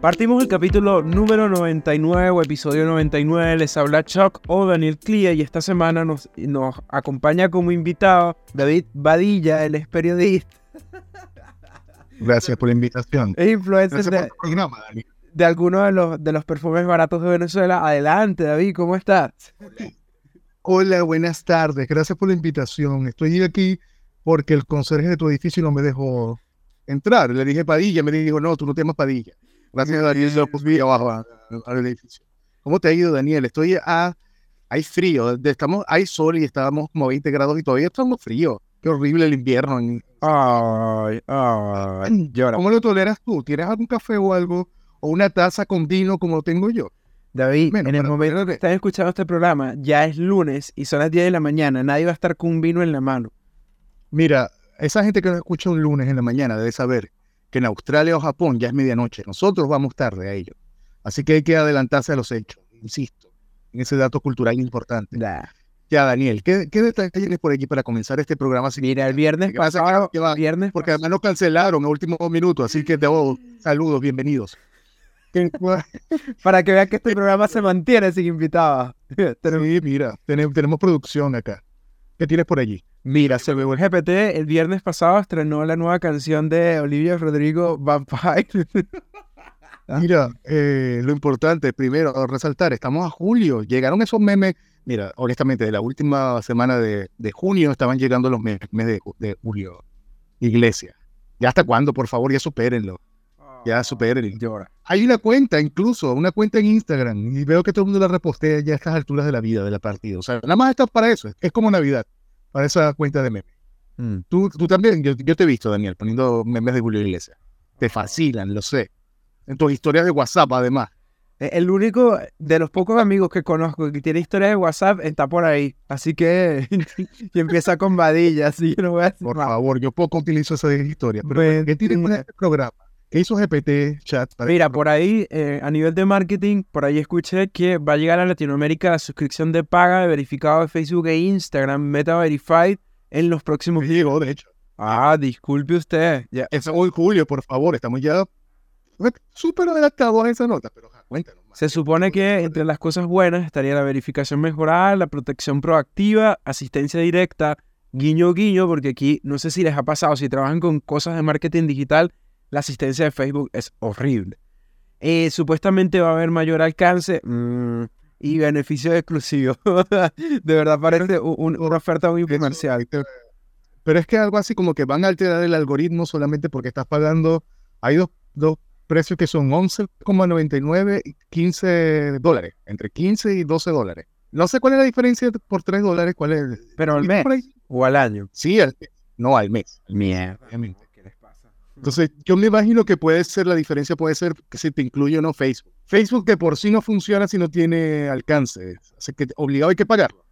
Partimos el capítulo número 99 o episodio 99. Les habla Chuck o Daniel Clia y esta semana nos, nos acompaña como invitado David Badilla, él es periodista. Gracias por la invitación. Es influencer de, programa, de algunos de los, de los perfumes baratos de Venezuela. Adelante, David, ¿cómo estás? Hola, buenas tardes. Gracias por la invitación. Estoy aquí porque el conserje de tu edificio no me dejó entrar. Le dije Padilla, me dijo, no, tú no te llamas Padilla. Gracias Daniel, lo puse abajo a- al edificio. ¿Cómo te ha ido, Daniel? Estoy a... Hay frío, estamos, hay sol y estábamos como a 20 grados y todavía estamos fríos. Qué horrible el invierno. en- Ay, ay, llora. ¿Cómo lo toleras tú? ¿Tienes algún café o algo? ¿O una taza con vino como lo tengo yo? David, en el momento que están escuchando este programa, ya es lunes y son las 10 de la mañana. Nadie va a estar con un vino en la mano. Mira, esa gente que nos escucha un lunes en la mañana debe saber que en Australia o Japón ya es medianoche. Nosotros vamos tarde a ello. Así que hay que adelantarse a los hechos, insisto, en ese dato cultural importante. Nah. Ya, Daniel, ¿qué, qué detalles tienes por aquí para comenzar este programa? sin- Mira, el viernes ¿Qué pasa? pasado, ¿Qué va? viernes Porque además nos cancelaron a último minuto, así que debo saludos, bienvenidos. ¿Qué- cuál- para que vean que este programa se mantiene sin invitados. Sí, mira, tenemos, tenemos producción acá. ¿Qué tienes por allí? Mira, se el GPT el viernes pasado estrenó la nueva canción de Olivia Rodrigo, Vampire. Mira, eh, lo importante, primero, resaltar, estamos a julio, llegaron esos memes, mira, honestamente, de la última semana de, de junio estaban llegando los memes de julio. Iglesia. ¿Ya hasta cuándo? Por favor, ya supérenlo. Ya supérenlo. Llora. Hay una cuenta, incluso, una cuenta en Instagram, y veo que todo el mundo la repostea ya a estas alturas de la vida, de la partida. O sea, nada más está para eso, es como Navidad, para esa cuenta de memes. Mm. Tú, tú también, yo, yo te he visto, Daniel, poniendo memes de Julio Iglesias. Te fascinan, lo sé. En tus historias de WhatsApp, además. Eh, El único de los pocos amigos que conozco que tiene historia de WhatsApp está por ahí. Así que y empieza con vadilla, así que no voy a decir Por más. favor, yo poco utilizo esa historia. Pero, ¿qué tiene con mira. este programa? ¿Qué hizo GPT Chat? para Mira, por ahí, eh, a nivel de marketing, por ahí escuché que va a llegar a Latinoamérica la suscripción de paga de verificado de Facebook e Instagram, Meta Verified, en los próximos programa? Llegó, de hecho. Ah, disculpe usted. Ya. Es hoy julio, por favor. Estamos ya súper adelantados a esa nota. Pero ja, cuéntanos más. Se supone que entre las cosas buenas estaría la verificación mejorada, la protección proactiva, asistencia directa, guiño guiño, porque aquí no sé si les ha pasado, si trabajan con cosas de marketing digital, la asistencia de Facebook es horrible. Eh, supuestamente va a haber mayor alcance mm, y beneficios exclusivos. de verdad parece un- un- una oferta muy comercial. Pero es que algo así como que van a alterar el algoritmo solamente porque estás pagando. Hay dos, dos precios que son 11,99 y 15 dólares. Entre 15 y 12 dólares. No sé cuál es la diferencia por 3 dólares. ¿Cuál es? Pero al ¿Viste mes o al año. Sí, al. No al mes. Mierda. obviamente. Entonces, yo me imagino que puede ser, la diferencia puede ser que si te incluye o no Facebook. Facebook que por sí no funciona si no tiene alcance. Así que obligado hay que pagarlo.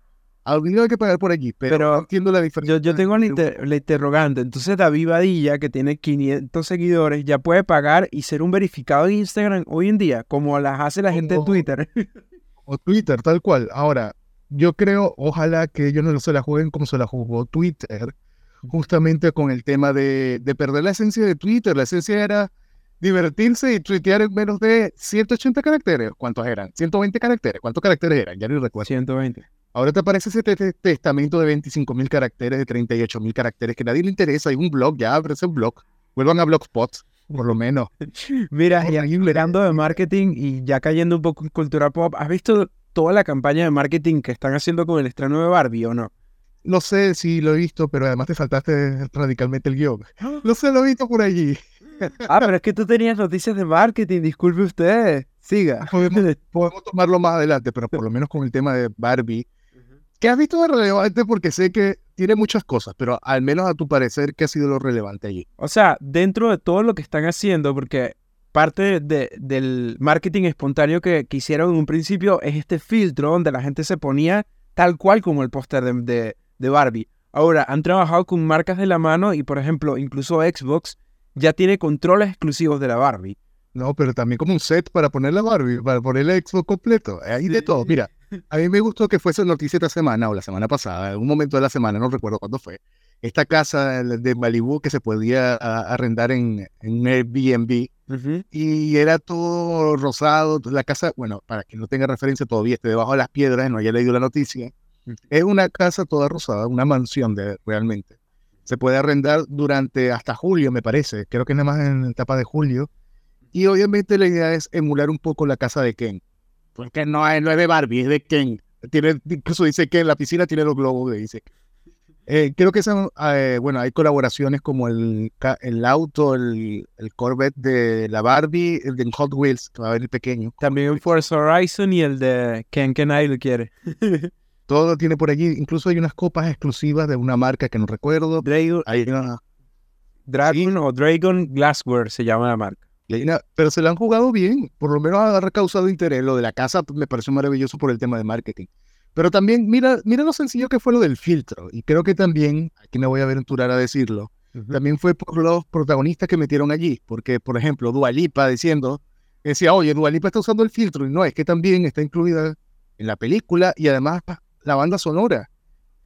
Obligado hay que pagar por allí, pero, Pero no entiendo la diferencia. Yo, yo tengo la, inter- la interrogante. Entonces, David Badilla, que tiene 500 seguidores, ya puede pagar y ser un verificado en Instagram hoy en día, como las hace la gente en. Twitter. O Twitter, tal cual. Ahora, yo creo, ojalá que ellos no se la jueguen como se la jugó Twitter, justamente con el tema de, de perder la esencia de Twitter. La esencia era divertirse y tuitear en menos de 180 caracteres. ¿Cuántos eran? 120 caracteres. ¿Cuántos caracteres eran? Ya ni recuerdo. 120. Ahora te aparece ese te- te- testamento de 25 mil caracteres, de 38 mil caracteres, que nadie le interesa. Hay un blog, ya abrese un blog. Vuelvan a Blogspot, por lo menos. Mira, y hablando de marketing y ya cayendo un poco en cultura pop, ¿has visto toda la campaña de marketing que están haciendo con el estreno de Barbie o no? No sé si lo he visto, pero además te saltaste radicalmente el guion. No sé, lo he visto por allí. Ah, pero es que tú tenías noticias de marketing, disculpe usted. Siga. Podemos, podemos tomarlo más adelante, pero por lo menos con el tema de Barbie. ¿Qué has visto de relevante? Porque sé que tiene muchas cosas, pero al menos a tu parecer, ¿qué ha sido lo relevante allí? O sea, dentro de todo lo que están haciendo, porque parte de- del marketing espontáneo que, que hicieron en un principio es este filtro donde la gente se ponía tal cual como el póster de, de- de Barbie. Ahora, han trabajado con marcas de la mano y, por ejemplo, incluso Xbox ya tiene controles exclusivos de la Barbie. No, pero también como un set para poner la Barbie, para poner el Xbox completo. Hay de Sí. todo. Mira, a mí me gustó que fuese noticia esta semana o la semana pasada, en un momento de la semana, no recuerdo cuándo fue, esta casa de Malibu que se podía arrendar en, en Airbnb. Y era todo rosado. La casa, bueno, para que no tenga referencia, todavía esté debajo de las piedras, no haya leído la noticia. Es una casa toda rosada, una mansión de, realmente. Se puede arrendar durante hasta julio, me parece. Creo que nada más en la etapa de julio. Y obviamente la idea es emular un poco la casa de Ken. Porque no es, no es de Barbie, es de Ken. Tiene, incluso dice que en la piscina tiene los globos, dice. Eh, creo que son, eh, bueno, hay colaboraciones como el, el auto, el, el, Corvette de la Barbie, el de Hot Wheels, que va a el pequeño. También el Forza Horizon y el de Ken que nadie lo quiere. Todo lo tiene por allí. Incluso hay unas copas exclusivas de una marca que no recuerdo. Dragon, hay Dragon o Dragon Glassware se llama la marca pero se la han jugado bien, por lo menos ha recausado interés. Lo de la casa me pareció maravilloso por el tema de marketing. Pero también, mira, mira lo sencillo que fue lo del filtro. Y creo que también, aquí me voy a aventurar a decirlo, también fue por los protagonistas que metieron allí. Porque, por ejemplo, Dualipa diciendo, decía, oye, Dualipa está usando el filtro. Y no, es que también está incluida en la película y además la banda sonora.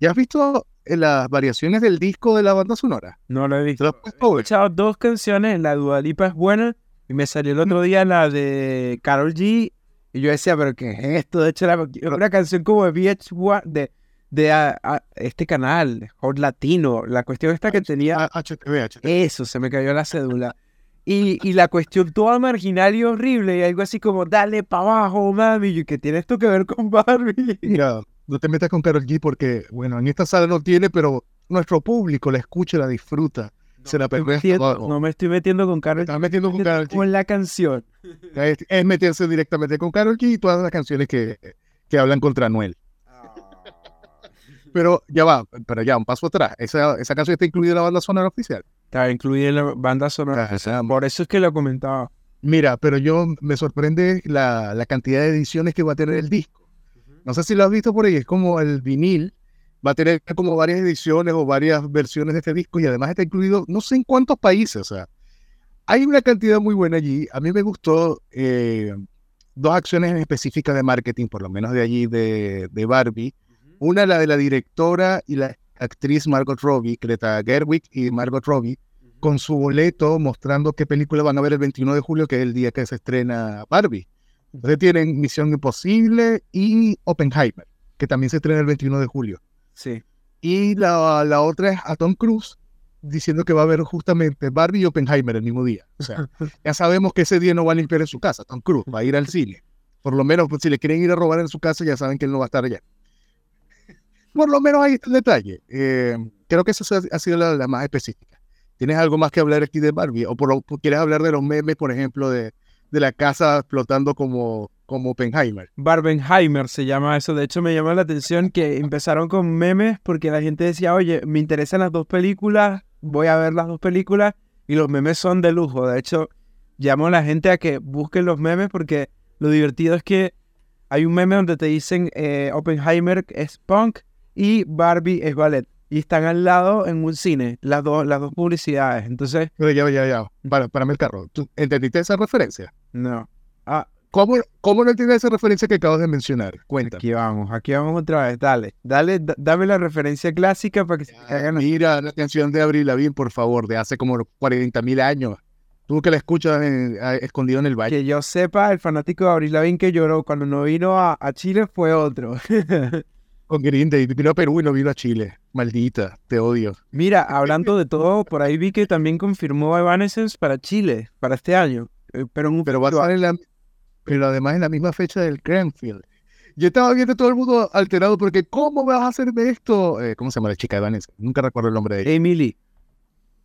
¿Ya has visto en las variaciones del disco de la banda sonora? No lo he visto. He escuchado dos canciones, la Dualipa es buena y me salió el otro día la de Carol G. Y yo decía, ¿pero qué es esto? De hecho, era una canción como de VH1, de, de este canal, Hot Latino. La cuestión esta que tenía. Eso, se me cayó la cédula. Y, y, la cuestión toda marginal y horrible, y algo así como, dale para abajo, mami, y que tiene esto que ver con Barbie. No te metas con Carol G porque, bueno, en esta sala no tiene, pero nuestro público la escucha, la disfruta se la No me estoy metiendo con Carol Estás metiendo con Carol Con la canción. Es, meterse directamente con Carol G y todas las canciones que, que hablan contra Noel. Ah. Pero ya va, pero ya, un paso atrás. Esa, esa canción está incluida en la banda sonora oficial. Está incluida en la banda sonora. Por eso es que lo comentaba. Mira, pero yo me sorprende la, la cantidad de ediciones que va a tener el disco. No sé si lo has visto por ahí, es como el vinil va a tener como varias ediciones o varias versiones de este disco y además está incluido no sé en cuántos países. O sea, hay una cantidad muy buena allí. A mí me gustó eh, dos acciones específicas de marketing, por lo menos de allí de, de Barbie. Una, la de la directora y la actriz Margot Robbie, Greta Gerwig y Margot Robbie, con su boleto mostrando qué película van a ver el 21 de julio, que es el día que se estrena Barbie. Entonces tienen Misión Imposible y Oppenheimer, que también se estrena el 21 de julio. Sí. Y la, la otra es a Tom Cruise diciendo que va a haber justamente Barbie y Oppenheimer el mismo día. O sea, ya sabemos que ese día no va a limpiar en su casa, Tom Cruise va a ir al cine. Por lo menos, pues, si le quieren ir a robar en su casa, ya saben que él no va a estar allá. Por lo menos ahí está el detalle. Eh, creo que esa ha sido la, más específica. ¿Tienes algo más que hablar aquí de Barbie? ¿O por, quieres hablar de los memes, por ejemplo, de, de la casa explotando como, como Oppenheimer. Barbenheimer se llama eso. De hecho, me llama la atención que empezaron con memes porque la gente decía, oye, me interesan las dos películas, voy a ver las dos películas y los memes son de lujo. De hecho, llamo a la gente a que busquen los memes porque lo divertido es que hay un meme donde te dicen eh, Oppenheimer es punk y Barbie es ballet. Y están al lado en un cine, las, dos las dos publicidades. Entonces. ya, ya, ya. Para, para el carro. ¿Tú entendiste esa referencia? No. Ah, ¿Cómo, ¿Cómo no entiendes esa referencia que acabas de mencionar? Cuenta. Aquí vamos, aquí vamos otra vez. Dale, dale, dame la referencia clásica para que se hagan. Mira la canción de Abril Lavigne, por favor, de hace como 40 mil años. Tú que la escuchas escondido en el valle. Que yo sepa, el fanático de Abril Lavigne que lloró cuando no vino a, Chile fue otro. Con Green Day, vino a Perú y no vino a Chile. Maldita, te odio. Mira, hablando de todo, por ahí vi que también confirmó Evanescence para Chile, para este año. Eh, pero, pero va a estar en la, pero además en la misma fecha del Cranfield. Yo estaba viendo todo el mundo alterado porque ¿cómo vas a hacerme esto? Eh, ¿Cómo se llama la chica de Vanessa? Nunca recuerdo el nombre de ella. Emily.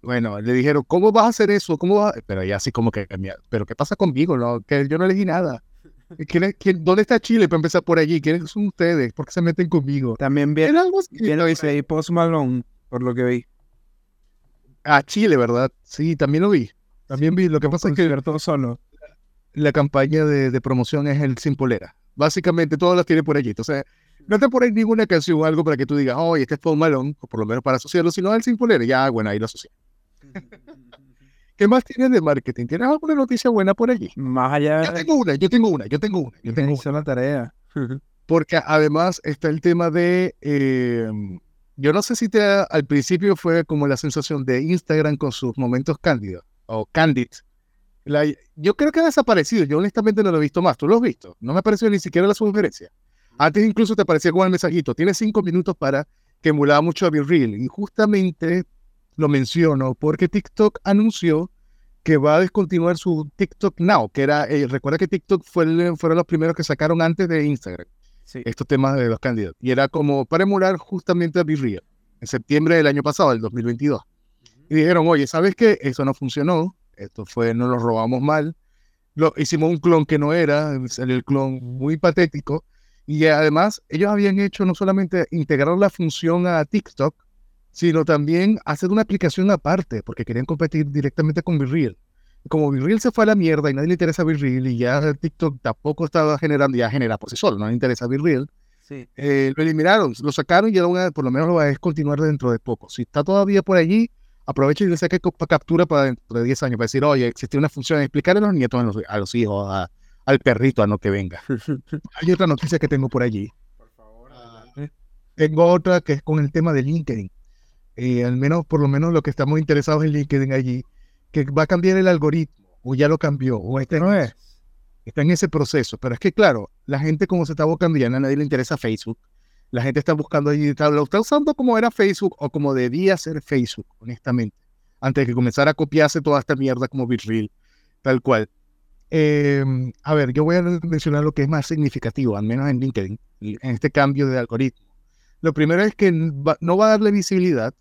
Bueno, le dijeron, ¿cómo vas a hacer eso? ¿Cómo vas? Pero ella así como que, ¿pero qué pasa conmigo? No, que yo no elegí nada. ¿Quién, quién, dónde está Chile para empezar por allí? ¿Quiénes son ustedes? ¿Por qué se meten conmigo? También viene, viene dice Post Malone, por lo que vi. A Chile, ¿verdad? Sí, también lo vi. También vi. Lo que pasa es que... Todo solo la campaña de, promoción es el Sin Polera. Básicamente todas las tiene por allí. Entonces, no te pones ninguna canción o algo para que tú digas, oye, este es Paul Malone, o por lo menos para asociarlo, sino el Sin Polera. Ya, bueno, ahí lo asocia. ¿Qué más tienes de marketing? ¿Tienes alguna noticia buena por allí? Más allá. Yo tengo una, yo tengo una, yo tengo una. Yo tengo una. tarea. Porque además está el tema de eh, yo no sé si te, al principio fue como la sensación de Instagram con sus momentos cándidos o candid. yo creo que ha desaparecido. Yo honestamente no lo he visto más. ¿Tú lo has visto? No me apareció ni siquiera la sugerencia. Antes incluso te aparecía con el mensajito. Tienes cinco minutos para que emulaba mucho a Real. Y justamente lo menciono porque TikTok anunció que va a descontinuar su TikTok Now, que era, eh, recuerda que TikTok fue fueron los primeros que sacaron antes de Instagram estos temas de los candidatos. Y era como para emular justamente a Real en septiembre del año pasado, del 2022. Y dijeron, oye, ¿sabes qué? Eso no funcionó, esto fue, no lo robamos mal, lo, hicimos un clon que no era, el clon muy patético, y además, ellos habían hecho no solamente integrar la función a TikTok, sino también hacer una aplicación aparte, porque querían competir directamente con BeReal. Como BeReal se fue a la mierda y nadie le interesa BeReal y ya TikTok tampoco estaba generando, ya genera por sí solo, no le interesa BeReal, sí. Eh, lo eliminaron, lo sacaron y ahora por lo menos lo va a descontinuar dentro de poco. Si está todavía por allí, aprovecha y le saque captura para dentro de 10 años, para decir, oye, existe una función, explicarle a los nietos, a los, a los hijos, a, al perrito a no que venga. Hay otra noticia que tengo por allí. Por favor, ah, tengo otra que es con el tema de LinkedIn. Eh, al menos, por lo menos, lo que estamos interesados en LinkedIn allí, que va a cambiar el algoritmo, o ya lo cambió, o este no es. Está en ese proceso. Pero es que, claro, la gente, como se está buscando, ya a nadie le interesa Facebook. La gente está buscando allí, lo está usando como era Facebook o como debía ser Facebook, honestamente. Antes de que comenzara a copiarse toda esta mierda como BitReal, tal cual. Em, a ver, yo voy a mencionar lo que es más significativo, al menos en LinkedIn, en este cambio de algoritmo. Lo primero es que no va a darle visibilidad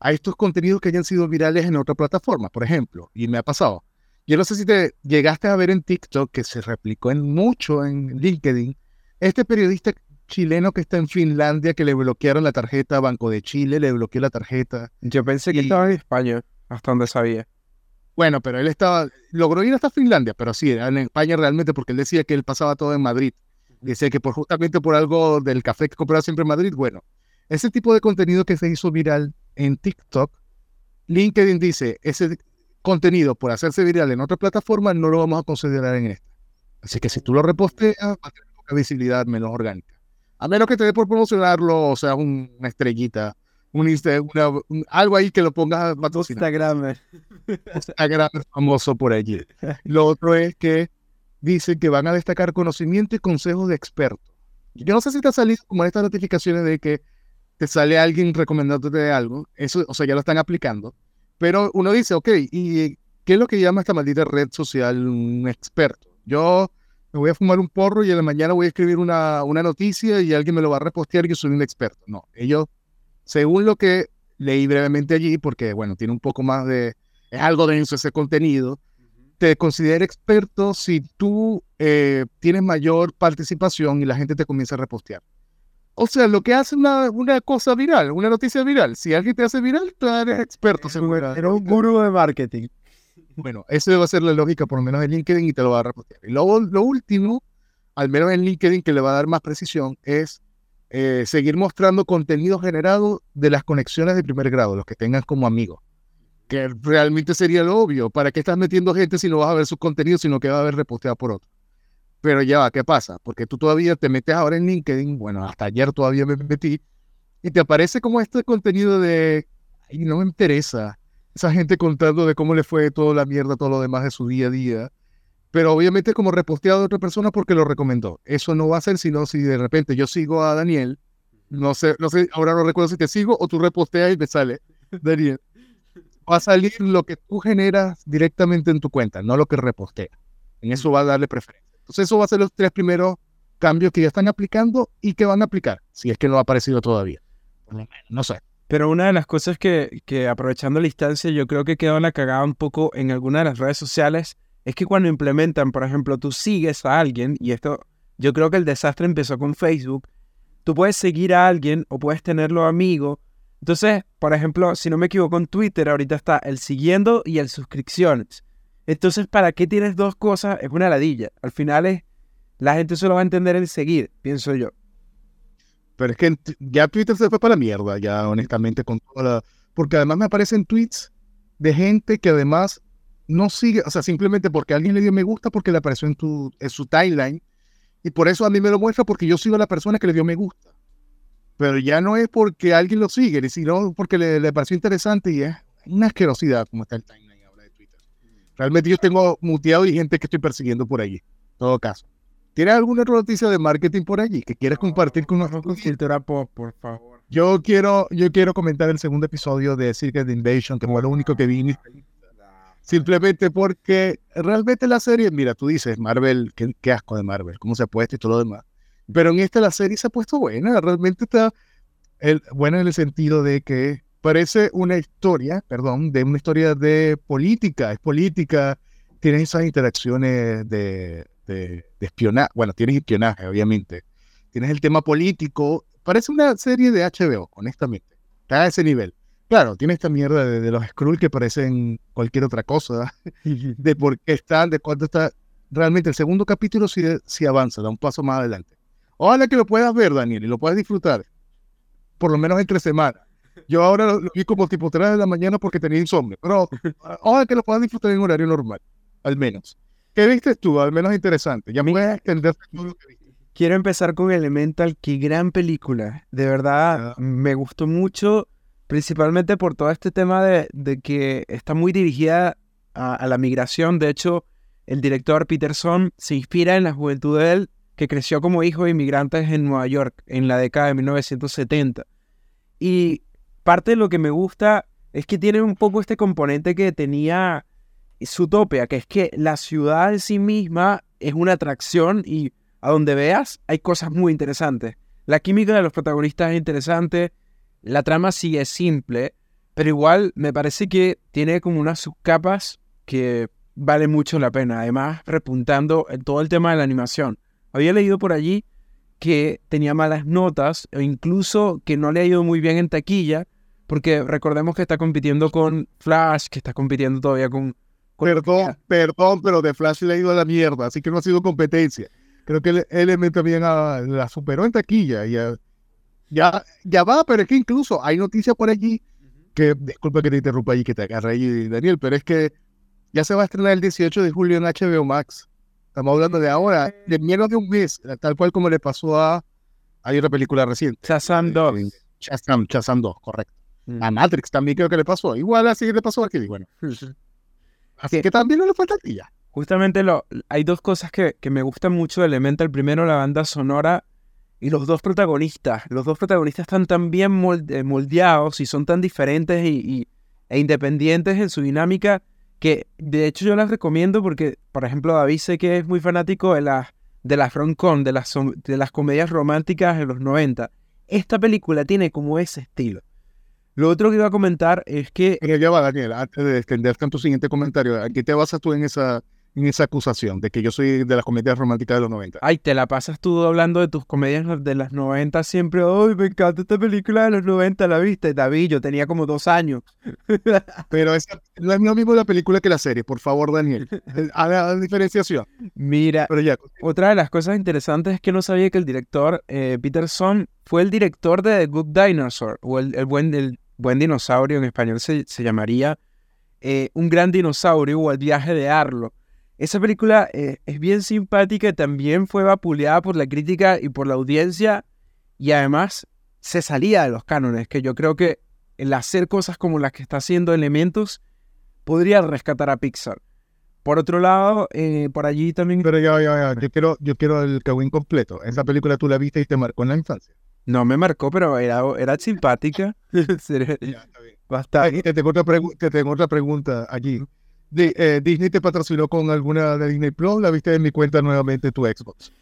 a estos contenidos que hayan sido virales en otra plataforma, por ejemplo, y me ha pasado. Yo no sé si te llegaste a ver en TikTok, que se replicó en mucho en LinkedIn, este periodista chileno que está en Finlandia, que le bloquearon la tarjeta a Banco de Chile, le bloqueó la tarjeta. Yo pensé que estaba en España, hasta donde sabía. Bueno, pero él estaba, logró ir hasta Finlandia, pero sí, en España realmente, porque él decía que él pasaba todo en Madrid. Decía que por justamente por algo del café que compraba siempre en Madrid, bueno, ese tipo de contenido que se hizo viral en TikTok, LinkedIn dice, ese contenido por hacerse viral en otra plataforma no lo vamos a considerar en esta. Así que si tú lo reposteas, va a tener poca visibilidad menos orgánica. A menos que te dé por promocionarlo, o sea, una estrellita un, una, algo ahí que lo pongas Instagram. Instagram famoso por allí. Lo otro es que dicen que van a destacar conocimiento y consejos de expertos. Yo no sé si te ha salido como estas notificaciones de que te sale alguien recomendándote algo. Eso, o sea, ya lo están aplicando. Pero uno dice, ok, ¿y qué es lo que llama esta maldita red social un experto? Yo me voy a fumar un porro y en la mañana voy a escribir una, una noticia y alguien me lo va a repostear y yo soy un experto. No, ellos según lo que leí brevemente allí, porque bueno, tiene un poco más de, es algo denso ese contenido, te considera experto si tú eh, tienes mayor participación y la gente te comienza a repostear. O sea, lo que hace una, una cosa viral, una noticia viral. Si alguien te hace viral, tú eres experto. Eres un gurú de marketing. Bueno, eso debe ser la lógica, por lo menos en LinkedIn, y te lo va a repostear. Y luego, lo último, al menos en LinkedIn, que le va a dar más precisión, es eh, seguir mostrando contenido generado de las conexiones de primer grado, los que tengas como amigos. Que realmente sería lo obvio. ¿Para qué estás metiendo gente si no vas a ver sus contenidos, sino que va a ver reposteado por otro? Pero ya va, ¿qué pasa? Porque tú todavía te metes ahora en LinkedIn, bueno, hasta ayer todavía me metí, y te aparece como este contenido de, ay, no me interesa. Esa gente contando de cómo le fue toda la mierda, todo lo demás de su día a día pero obviamente como reposteado de otra persona porque lo recomendó. Eso no va a ser sino si de repente yo sigo a Daniel, no sé, no sé, ahora no recuerdo si te sigo o tú reposteas y me sale, Daniel. Va a salir lo que tú generas directamente en tu cuenta, no lo que repostea. En eso va a darle preferencia. Entonces, eso va a ser los tres primeros cambios que ya están aplicando y que van a aplicar, si es que no ha aparecido todavía. No sé. Pero una de las cosas que, que aprovechando la instancia, yo creo que quedó la cagada un poco en alguna de las redes sociales es que cuando implementan, por ejemplo, tú sigues a alguien, y esto, yo creo que el desastre empezó con Facebook, tú puedes seguir a alguien o puedes tenerlo amigo. Entonces, por ejemplo, si no me equivoco, en Twitter ahorita está el siguiendo y el suscripciones. Entonces, ¿para qué tienes dos cosas? Es una ladilla. Al final es, la gente solo va a entender el seguir, pienso yo. Pero es que ya Twitter se fue para la mierda, ya honestamente, con toda la... Porque además me aparecen tweets de gente que además no sigue, o sea, simplemente porque alguien le dio me gusta porque le apareció en, su timeline y por eso a mí me lo muestra porque yo sigo a la persona que le dio me gusta. pero ya no es porque alguien lo sigue, sino porque le, le pareció interesante y es una asquerosidad como está el timeline. Realmente yo tengo muteado y gente que estoy persiguiendo por allí, en todo caso. ¿Tienes alguna otra noticia de marketing por allí que quieres compartir con nosotros? Cultura pop, por favor. Yo quiero, yo quiero comentar el segundo episodio de Secret Invasion, que fue lo único que vi. Simplemente porque realmente la serie, mira, tú dices, Marvel, qué, qué asco de Marvel, cómo se ha puesto y todo lo demás. Pero en esta la serie se ha puesto buena, realmente está el, buena en el sentido de que parece una historia, perdón, de una historia de política, es política, tienes esas interacciones de, de, de espionaje, bueno, tienes espionaje, obviamente, tienes el tema político, parece una serie de HBO, honestamente, está a ese nivel. Claro, tiene esta mierda de, de los Skrull que parecen cualquier otra cosa, de por qué están, de cuánto está. Realmente el segundo capítulo sí, sí avanza, da un paso más adelante. Ojalá que lo puedas ver, Daniel, y lo puedas disfrutar, por lo menos entre semanas. Yo ahora lo, lo vi como tipo 3 de la mañana porque tenía insomnio, pero ojalá que lo puedas disfrutar en horario normal, al menos. ¿Qué viste tú? Al menos interesante. Ya me voy a extender todo lo que viste. Quiero empezar con Elemental, qué gran película. De verdad, Ah. me gustó mucho, principalmente por todo este tema de, de que está muy dirigida a, a la migración. De hecho, el director Peterson se inspira en la juventud de él, que creció como hijo de inmigrantes en Nueva York en la década de 1970. Y parte de lo que me gusta es que tiene un poco este componente que tenía Zootopia, que es que la ciudad en sí misma es una atracción y a donde veas hay cosas muy interesantes. La química de los protagonistas es interesante, la trama sí es simple, pero igual me parece que tiene como unas subcapas que vale mucho la pena. Además, repuntando en todo el tema de la animación. Había leído por allí que tenía malas notas o incluso que no le ha ido muy bien en taquilla, porque recordemos que está compitiendo con Flash, que está compitiendo todavía con... con Perdón, perdón, pero de Flash le ha ido a la mierda, así que no ha sido competencia. Creo que Element también ah, la superó en taquilla. y Ya, ya, ya va, pero es que incluso hay noticias por allí que, disculpa que te interrumpa allí, que te agarre ahí, Daniel, pero es que ya se va a estrenar el 18 de julio en HBO Max. Estamos hablando de ahora, de menos de un mes, tal cual como le pasó a. Hay otra película reciente. Shazam 2. Shazam, Shazam 2, correcto. Mm. A Matrix también creo que le pasó. Igual así le pasó aquí. Bueno, así que también no le fue taquilla. Justamente lo, hay dos cosas que, que me gustan mucho de Elemental. Primero, la banda sonora y los dos protagonistas. Los dos protagonistas están tan bien molde- moldeados y son tan diferentes y, y- e independientes en su dinámica que de hecho yo las recomiendo porque, por ejemplo, David sé que es muy fanático de las, de las de las, de las comedias románticas de los 90. Esta película tiene como ese estilo. Lo otro que iba a comentar es que ya va, Daniel, antes de extenderte en tu siguiente comentario, ¿a qué te basas tú en esa, en esa acusación de que yo soy de las comedias románticas de los 90? Ay, te la pasas tú hablando de tus comedias de las 90 siempre. Ay, me encanta esta película de los 90, ¿la viste? David, yo tenía como dos años. Pero esa, no es lo mismo la película que la serie, por favor, Daniel. Haga la diferenciación. Mira, Pero ya, otra de las cosas interesantes es que no sabía que el director eh, Peterson fue el director de The Good Dinosaur, o el, el buen, el buen dinosaurio en español se, se llamaría eh, Un gran dinosaurio o El viaje de Arlo. Esa película eh, es bien simpática y también fue vapuleada por la crítica y por la audiencia y además se salía de los cánones, que yo creo que el hacer cosas como las que está haciendo Elementos podría rescatar a Pixar. Por otro lado, eh, por allí también... pero ya, ya, ya. Yo quiero, yo quiero el Kawin completo. Esa película tú la viste y te marcó en la infancia. No me marcó, pero era, era simpática. Ya, está bien. Bastante. Ay, te, tengo otra te tengo otra pregunta allí. Eh, ¿Disney te patrocinó con alguna de Disney Plus? ¿La viste en mi cuenta nuevamente tu Xbox?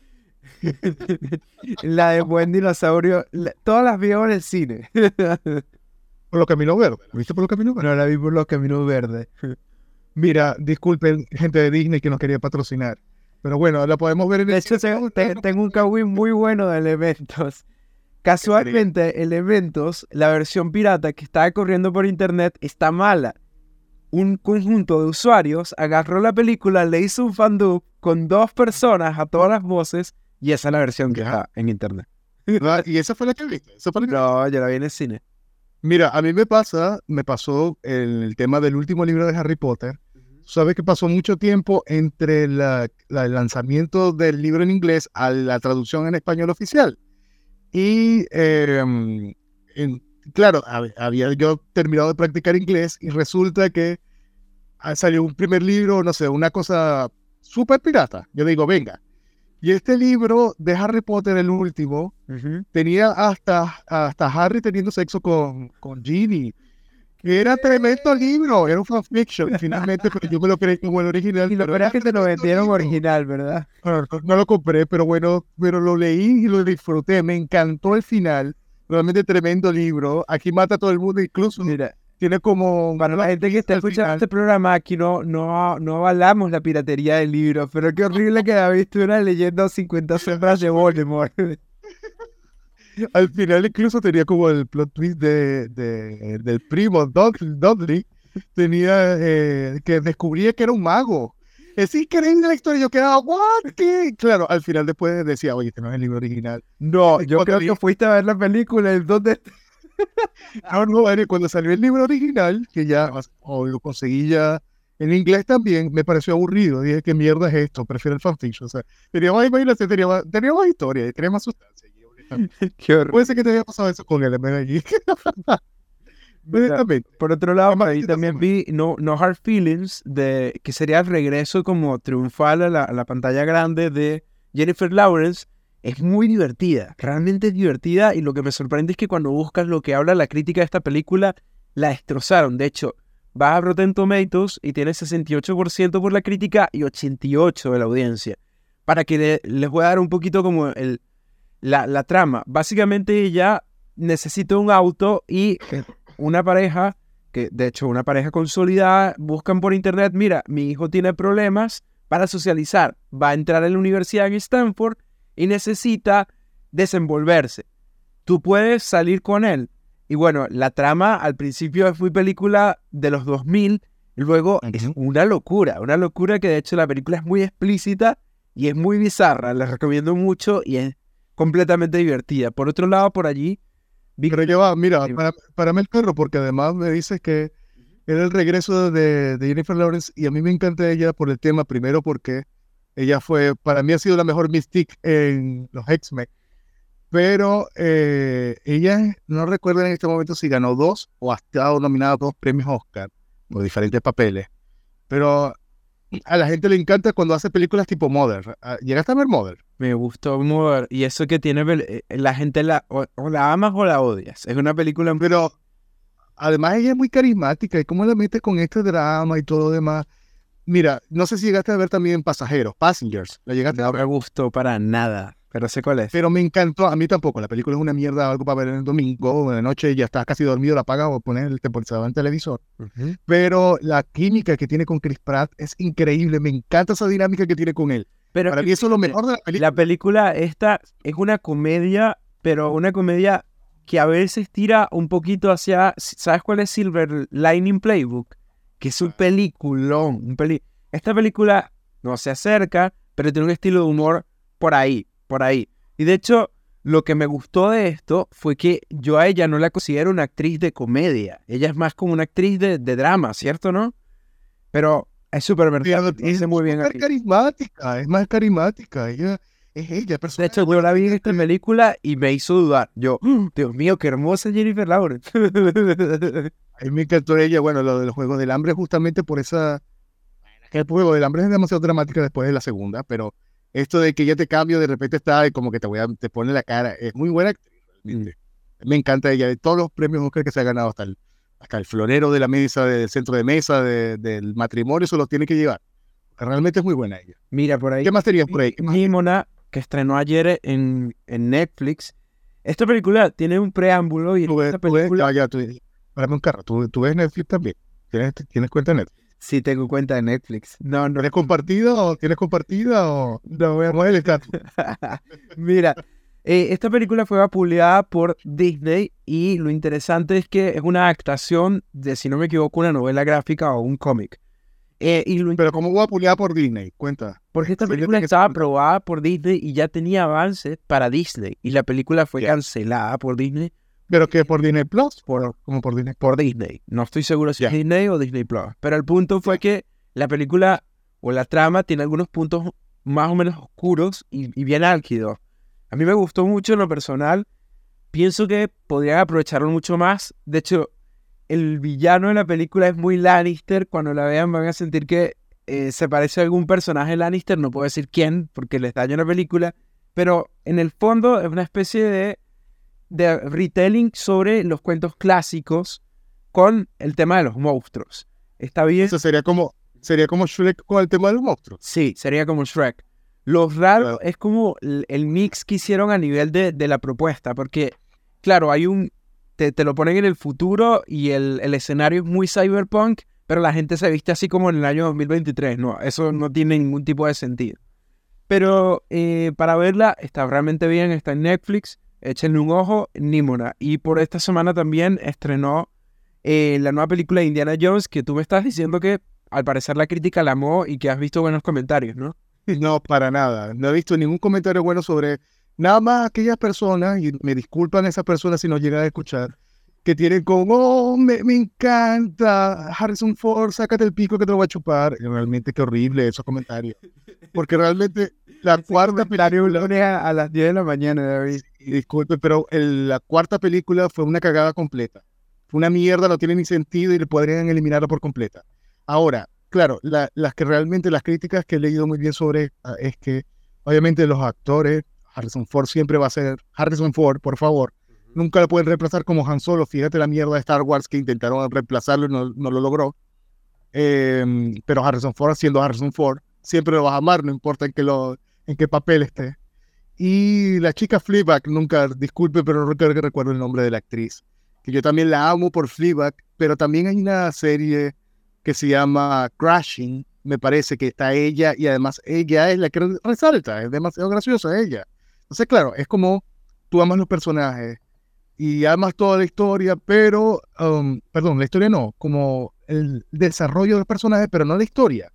La de Buen Dinosaurio, la- todas las vi en el cine. Por los caminos verdes. ¿La viste por los caminos verdes? No la vi por los caminos verdes. Mira, disculpen, gente de Disney que nos quería patrocinar. Pero bueno, la podemos ver en De el hecho, cine. te- te- tengo un Kawi muy bueno de Elementos. Casualmente, Elementos, la versión pirata que estaba corriendo por internet, está mala. Un conjunto de usuarios agarró la película, le hizo un fandub con dos personas a todas las voces y esa es la versión que está en internet. Y esa fue la que viste. Esa fue la que- No, yo la vi en el cine. Mira, a mí me pasa, me pasó el tema del último libro de Harry Potter. Sabes que pasó mucho tiempo entre la- la- el lanzamiento del libro en inglés a la traducción en español oficial. Y em, en- claro, hab- había yo terminado de practicar inglés y resulta que ah, salió un primer libro, no sé, una cosa súper pirata. Yo digo, venga. Y este libro de Harry Potter, el último, tenía hasta, hasta Harry teniendo sexo con, con Ginny. Era tremendo libro, era un fanfiction finalmente, pero yo me lo creí como el original. Y lo es que te lo vendieron libro. original, ¿verdad? No, no, no lo compré, pero bueno, pero lo leí y lo disfruté. Me encantó el final. Realmente tremendo libro. Aquí mata a todo el mundo, incluso Mira, tiene como. para la gente que está escuchando este programa, aquí no, no, no avalamos la piratería del libro, pero qué horrible que David estuviera leyendo 50 sombras de Voldemort. Al final, incluso tenía como el plot twist de, de- del primo Dud- Dudley. Tenía eh, que descubría que era un mago. Es increíble la historia. Yo quedaba, ¿what? ¿Qué? Claro, al final, después decía, oye, este no es el libro original. No, yo creo que fuiste a ver la película, ¿en dónde? No, no, cuando salió el libro original, que ya o lo conseguí ya en inglés también, me pareció aburrido. Dije, ¿qué mierda es esto? Prefiero el fanfiction. O sea, tenía más imaginación, tenía más, tenía más historia, tenía más sustancia. Qué horror. Puede ser que te haya pasado eso con él en Honestamente. Por otro lado, ahí también vi no, no Hard Feelings, de, que sería el regreso como triunfal a la, a la pantalla grande de Jennifer Lawrence. Es muy divertida, realmente es divertida y lo que me sorprende es que cuando buscas lo que habla la crítica de esta película, la destrozaron. De hecho, vas a Rotten Tomatoes y tiene 68% por la crítica y 88% de la audiencia. Para que le- les voy a dar un poquito como el, la, la trama. Básicamente ella necesita un auto y una pareja, que de hecho una pareja consolidada, buscan por internet, mira, mi hijo tiene problemas para socializar, va a entrar a la universidad en Stanford y necesita desenvolverse. Tú puedes salir con él. Y bueno, la trama al principio es muy película de los 2000, y luego es una locura, una locura que de hecho la película es muy explícita y es muy bizarra, la recomiendo mucho y es completamente divertida. Por otro lado, por allí, Pero ya va, mira, para, para mí el perro, porque además me dices que era el regreso de, de Jennifer Lawrence y a mí me encanta ella por el tema, primero porque ella fue, para mí ha sido la mejor Mystique en los X-Men, pero eh, ella, no recuerdo en este momento si ganó dos o ha estado nominada a dos premios Oscar por diferentes papeles, pero a la gente le encanta cuando hace películas tipo Mother. Ah, ¿Llegaste a ver Mother? Me gustó Mother. Y eso que tiene, pel- eh, la gente la, o, o la amas o la odias. Es una película muy... Pero además ella es muy carismática y cómo la mete con este drama y todo lo demás. Mira, no sé si llegaste a ver también Pasajeros, Passengers, la llegaste a No ver, me gustó para nada. Pero sé cuál es. pero me encantó, a mí tampoco, la película es una mierda, algo para ver el domingo, en la noche ya estás casi dormido, la apagas o pones el temporizador en el televisor. Ujú. Pero la química que tiene con Chris Pratt es increíble, me encanta esa dinámica que tiene con él. Pero Para mí eso es lo mejor de la película. La película esta es una comedia, pero una comedia que a veces tira un poquito hacia... ¿Sabes cuál es Silver Lining Playbook? Que es un peliculón. Un peli... Esta película no se acerca, pero tiene un estilo de humor por ahí, por ahí. Y de hecho, lo que me gustó de esto fue que yo a ella no la considero una actriz de comedia. Ella es más como una actriz de, de drama, ¿cierto, no? Pero es súper versátil, es muy bien aquí. carismática, es más carismática, ella es ella, De personaje hecho, yo la vi en esta película y me hizo dudar. Yo, "Mm, Dios mío, qué hermosa Jennifer Lawrence. A mí me encantó ella, bueno, lo de los Juegos del Hambre justamente por esa... El Juego del Hambre es demasiado dramática después de la segunda, pero esto de que ya te cambio, de repente está y como que te voy a, te pone la cara, es muy buena actriz, realmente. Me encanta ella, de todos los premios Oscar que se ha ganado hasta el, hasta el florero de la mesa, del centro de mesa, de- del matrimonio, eso lo tiene que llevar. Realmente es muy buena ella. Mira, por ahí. ¿Qué más tenías por ahí? Nimona, que estrenó ayer en, en Netflix. Esta película tiene un preámbulo y Tú ves, esta tú ves- película... ya, ya, tú, párame un carro, ¿Tú, tú ves Netflix también. ¿Tienes, tienes cuenta de Netflix? Sí, tengo cuenta de Netflix. No, no, ¿Tienes compartida o tienes compartida o no voy a el estatus? Mira, eh, esta película fue publicada por Disney y lo interesante es que es una adaptación de, si no me equivoco, una novela gráfica o un cómic. Eh, y lo Pero ¿cómo voy a publicar por Disney? Cuenta. Porque esta película estaba aprobada por Disney y ya tenía avances para Disney. Y la película fue cancelada por Disney. ¿Pero que por Disney Plus? Por, Como por Disney. por Disney. No estoy seguro si es Disney o Disney Plus. Pero el punto fue que la película o la trama tiene algunos puntos más o menos oscuros y, y bien álgidos. A mí me gustó mucho en lo personal pienso que podrían aprovecharlo mucho más. De hecho, el villano de la película es muy Lannister. Cuando la vean van a sentir que eh, se parece a algún personaje Lannister. No puedo decir quién porque les daño la película. Pero en el fondo es una especie de, de retelling sobre los cuentos clásicos con el tema de los monstruos. Está bien. Eso sería como, sería como Shrek con el tema de los monstruos. Sí, sería como Shrek. Lo raro es como el, mix que hicieron a nivel de, de la propuesta, porque, claro, hay un. Te, te, lo ponen en el futuro y el, el, escenario es muy cyberpunk, pero la gente se viste así como en el año 2023. No, eso no tiene ningún tipo de sentido. Pero eh, para verla está realmente bien, está en Netflix. Échenle un ojo, Nimona. Y por esta semana también estrenó eh, la nueva película de Indiana Jones, que tú me estás diciendo que al parecer la crítica la amó y que has visto buenos comentarios, ¿no? No, para nada. No he visto ningún comentario bueno sobre nada más aquellas personas, y me disculpan esas personas si no llegan a escuchar, que tienen como, oh, me, me, encanta, Harrison Ford, sácate el pico que te lo voy a chupar. Realmente qué horrible esos comentarios. Porque realmente la cuarta película... A, las 10 de la mañana, David. disculpe, pero la cuarta película fue una cagada completa. Fue una mierda, no tiene ni sentido y le podrían eliminarla por completa. Ahora, claro, las que realmente, las críticas que he leído muy bien sobre ah, es que, obviamente, los actores, Harrison Ford siempre va a ser Harrison Ford, por favor. Nunca lo pueden reemplazar como Han Solo. Fíjate la mierda de Star Wars que intentaron reemplazarlo y no, no lo logró. Em, pero Harrison Ford, siendo Harrison Ford, siempre lo vas a amar, no importa en qué, lo, en qué papel esté. Y la chica Fleabag, nunca, disculpe, pero que recuerdo el nombre de la actriz. Que yo también la amo por Fleabag, pero también hay una serie que se llama Crashing, me parece que está ella y además ella es la que resalta, es demasiado graciosa ella. Entonces, claro, es como tú amas los personajes y amas toda la historia, pero, um, perdón, la historia no, como el desarrollo del personaje, pero no la historia.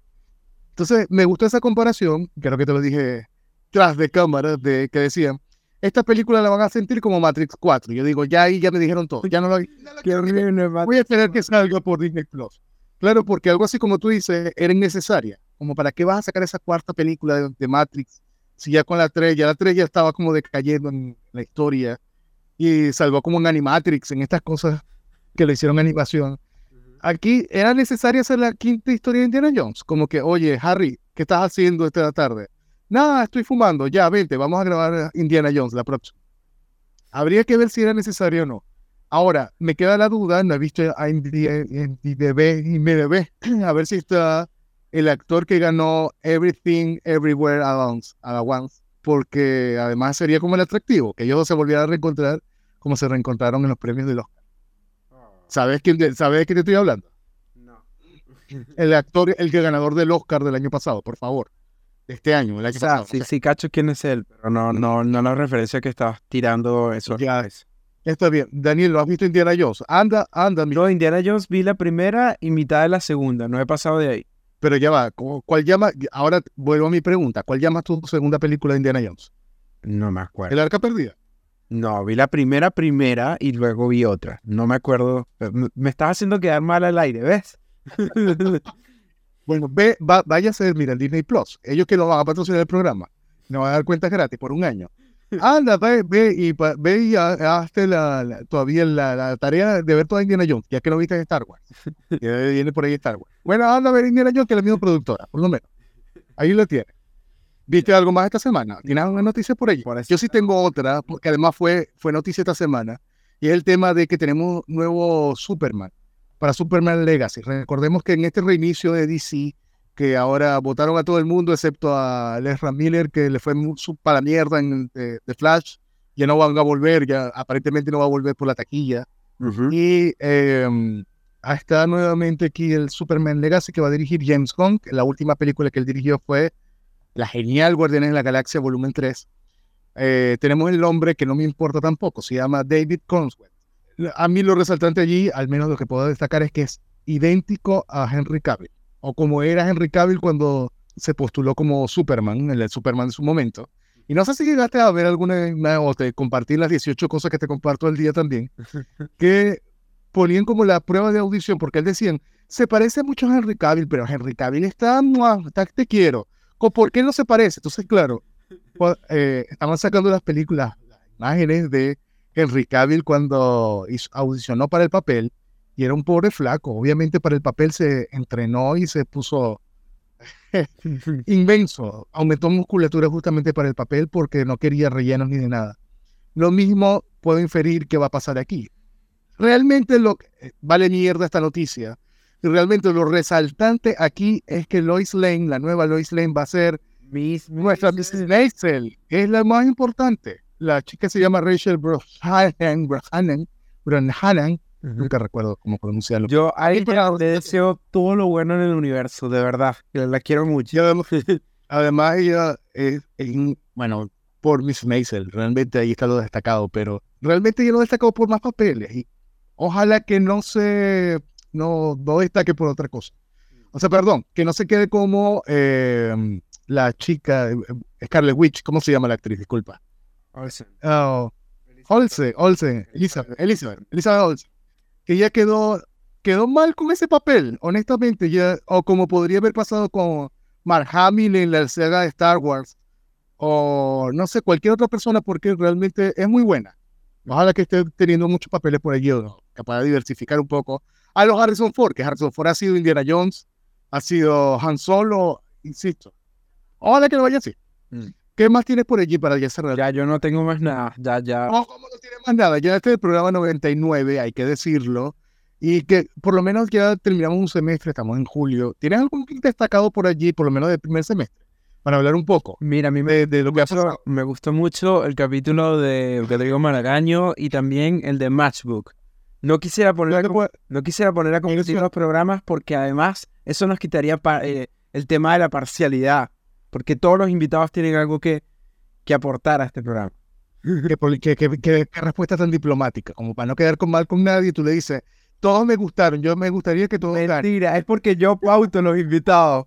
Entonces, me gustó esa comparación, creo que te lo dije tras de cámaras, de que decían, esta película la van a sentir como Matrix 4. Yo digo, ya ahí ya me dijeron todo, ya no lo, voy a esperar que salga por Disney Plus. Claro, porque algo así como tú dices, era innecesaria. Como para qué vas a sacar esa cuarta película de, Matrix si ya con la 3, ya la 3 ya estaba como decayendo en la historia y salvó como en Animatrix, en estas cosas que le hicieron animación. Aquí era necesaria hacer la quinta historia de Indiana Jones. Como que, oye, Harry, ¿qué estás haciendo esta tarde? Nada, estoy fumando. Ya, vente, vamos a grabar Indiana Jones la próxima. Habría que ver si era necesario o no. Ahora, me queda la duda, no he visto en IMDb y MDB, a ver si está el actor que ganó Everything Everywhere at Once, once, porque además sería como el atractivo, que ellos se volvieran a reencontrar como se reencontraron en los premios del Oscar. ¿Sabes, quién, ¿Sabes de qué te estoy hablando? No. El actor, el que ganador del Oscar del año pasado, por favor. De este año, el año pasado. Sí, sí, cacho quién es él, pero no, no, no la referencia que estabas tirando eso. Ya es. Está bien. Daniel, ¿lo has visto Indiana Jones? Anda, anda. No, Indiana Jones vi la primera y mitad de la segunda. No he pasado de ahí. Pero ya va. ¿Cuál llama? Ahora vuelvo a mi pregunta. ¿Cuál llama tu segunda película de Indiana Jones? No me acuerdo. ¿El arca perdida? No, vi la primera primera y luego vi otra. No me acuerdo. Me, estás haciendo quedar mal al aire, ¿ves? bueno, ve, va, ser, mira, Disney Plus. Ellos que lo van a patrocinar el programa. Nos van a dar cuentas gratis por un año. Anda, ve, ve y, ve y hazte la, todavía la, tarea de ver toda Indiana Jones, ya que lo viste en Star Wars. Que viene por ahí Star Wars. Bueno, anda a ver Indiana Jones, que es la misma productora, por lo menos. Ahí lo tiene. ¿Viste algo más esta semana? ¿Tienes alguna noticia por ahí? Yo sí tengo otra, porque además fue, fue noticia esta semana, y es el tema de que tenemos nuevo Superman para Superman Legacy. Recordemos que en este reinicio de DC que ahora votaron a todo el mundo excepto a Lesra Miller, que le fue para la mierda en de, Flash. Ya no van a volver, ya aparentemente no va a volver por la taquilla. Y eh, está nuevamente aquí el Superman Legacy que va a dirigir James Gunn. La última película que él dirigió fue la genial Guardianes de la Galaxia, volumen 3. Eh, tenemos el nombre que no me importa tampoco, se llama David Conswell. A mí lo resaltante allí, al menos lo que puedo destacar, es que es idéntico a Henry Cavill o como era Henry Cavill cuando se postuló como Superman, el Superman de su momento. Y no sé si llegaste a ver alguna o te compartir las 18 cosas que te comparto el día también, que ponían como la prueba de audición, porque él decían, se parece mucho a Henry Cavill, pero Henry Cavill está, está te quiero. ¿Por qué no se parece? Entonces, claro, eh, estaban sacando las películas, las imágenes de Henry Cavill cuando audicionó para el papel y era un pobre flaco. Obviamente para el papel se entrenó y se puso inmenso. Aumentó musculatura justamente para el papel porque no quería rellenos ni de nada. Lo mismo puedo inferir que va a pasar aquí. Realmente lo eh, vale mierda esta noticia. Realmente lo resaltante aquí es que Lois Lane, la nueva Lois Lane, va a ser nuestra Mrs. Maisel, es la más importante. La chica se llama Rachel Brosnahan, Brosnahan, nunca recuerdo cómo pronunciarlo. Yo a ella le deseo todo lo bueno en el universo, de verdad, la quiero mucho. Además, ella es, bueno, por Miss Maisel, realmente ahí está lo destacado, pero realmente ella lo destacado por más papeles y ojalá que no se, no, no destaque por otra cosa. O sea, perdón, que no se quede como eh, la chica, eh, Scarlet Witch, ¿cómo se llama la actriz? Disculpa. Olsen. Oh, Olsen, Olsen, Elizabeth, Elizabeth, Elizabeth Olsen. Que ya quedó, quedó mal con ese papel, honestamente, ya, o como podría haber pasado con Mark Hamill en la saga de Star Wars, o no sé, cualquier otra persona, porque realmente es muy buena. Ojalá que esté teniendo muchos papeles por allí, capaz de diversificar un poco. A los Harrison Ford, que Harrison Ford ha sido Indiana Jones, ha sido Han Solo, insisto, Ojalá que lo vaya así. Mm. ¿Qué más tienes por allí para ya cerrar? Ya, yo no tengo más nada. Ya, ya. No, ¿cómo no tienes más nada? Ya este es el programa 99, hay que decirlo. Y que por lo menos ya terminamos un semestre, estamos en julio. ¿Tienes algún destacado por allí, por lo menos del primer semestre? Para hablar un poco. Mira, a mí me, de, lo que me gustó mucho el capítulo de Rodrigo Maragaño y también el de Matchbook. No quisiera poner, a, no quisiera poner a competir los programas porque además eso nos quitaría eh, el tema de la parcialidad porque todos los invitados tienen algo que, que aportar a este programa. ¿Qué, respuesta tan diplomática, como para no quedar con mal con nadie, tú le dices, todos me gustaron, yo me gustaría que todos Mentira, es porque yo pauto los invitados.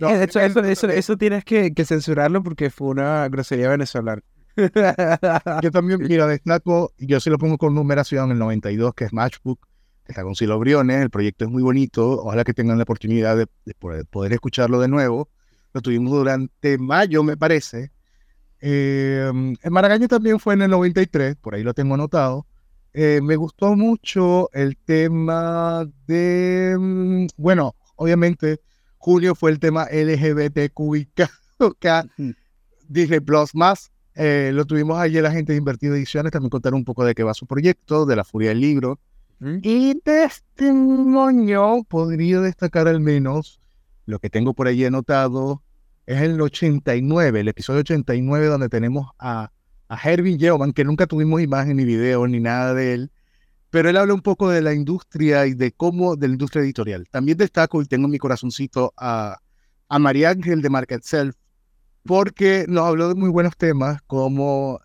No, eso, eso, eso, tienes que, que, censurarlo porque fue una grosería venezolana. yo también, mira, destaco, yo sí lo pongo con numeración, el 92, que es Matchbook, está con Silo Briones, el proyecto es muy bonito, ojalá que tengan la oportunidad de, poder, escucharlo de nuevo. Lo tuvimos durante mayo, me parece. Eh, el Maragaño también fue en el 93, por ahí lo tengo anotado. Eh, me gustó mucho el tema de, mm, bueno, obviamente, julio fue el tema LGBTQIK, Disney Plus más. Eh, lo tuvimos ayer la gente de Invertido Ediciones, también contar un poco de qué va su proyecto, de la furia del libro. Y testimonio podría destacar al menos lo que tengo por ahí anotado. Es el 89, el episodio 89, donde tenemos a, a Herbie Yeoman, que nunca tuvimos imagen ni video ni nada de él, pero él habla un poco de la industria y de cómo, de la industria editorial. También destaco y tengo en mi corazoncito a, a María Ángel de Market Self, porque nos habló de muy buenos temas como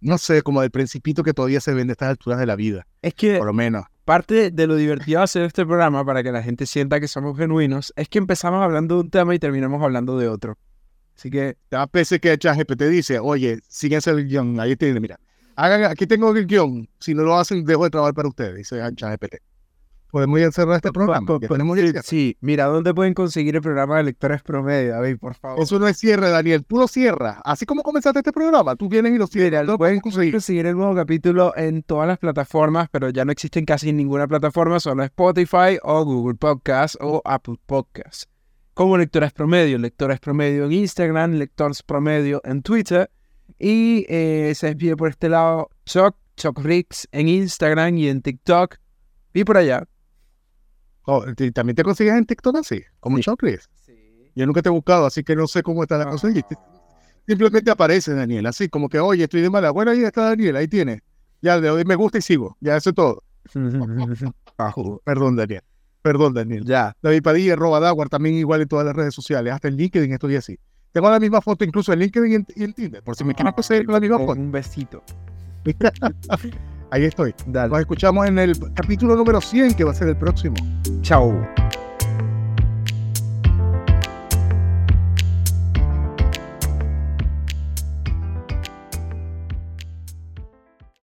no sé, como del principito que todavía se vende a estas alturas de la vida. Es que, por lo menos. Parte de lo divertido de hacer este programa para que la gente sienta que somos genuinos es que empezamos hablando de un tema y terminamos hablando de otro. Así que. A veces que ChatGPT dice, oye, síguense el guion, ahí tiene, mira. Hagan, aquí tengo el guion, si no lo hacen, dejo de trabajar para ustedes, dice ChatGPT podemos ya cerrar este programa. sí, mira, ¿dónde pueden conseguir el programa de Lectores Promedio? David, por favor. Eso no es cierre, Daniel. Tú lo cierras. Así como comenzaste este programa, tú vienes y lo cierras. Mira, pueden conseguir. conseguir el nuevo capítulo en todas las plataformas, pero ya no existen casi ninguna plataforma, solo Spotify o Google Podcast o Apple Podcast. Como Lectores Promedio, Lectores Promedio en Instagram, Lectores Promedio en Twitter. Y eh, se despide por este lado Choc, Choc Rix en Instagram y en TikTok. Y por allá, Oh, también te consigues en TikTok así, como sí. Sí. Yo nunca te he buscado, así que no sé cómo está la cosa. Simplemente aparece Daniel, así como que, oye, estoy de mala. Bueno, ahí está Daniel, ahí tiene. Ya le doy me gusta y sigo. Ya, eso es todo. Perdón, Daniel. Perdón, Daniel. Ya. David Padilla, arroba Dawar, también igual en todas las redes sociales, hasta en LinkedIn estoy así. Tengo la misma foto incluso en LinkedIn y en, Tinder, por si me quieren conseguir la misma foto. Un besito. Ahí estoy. Nos escuchamos en el capítulo número 100, que va a ser el próximo. Chao.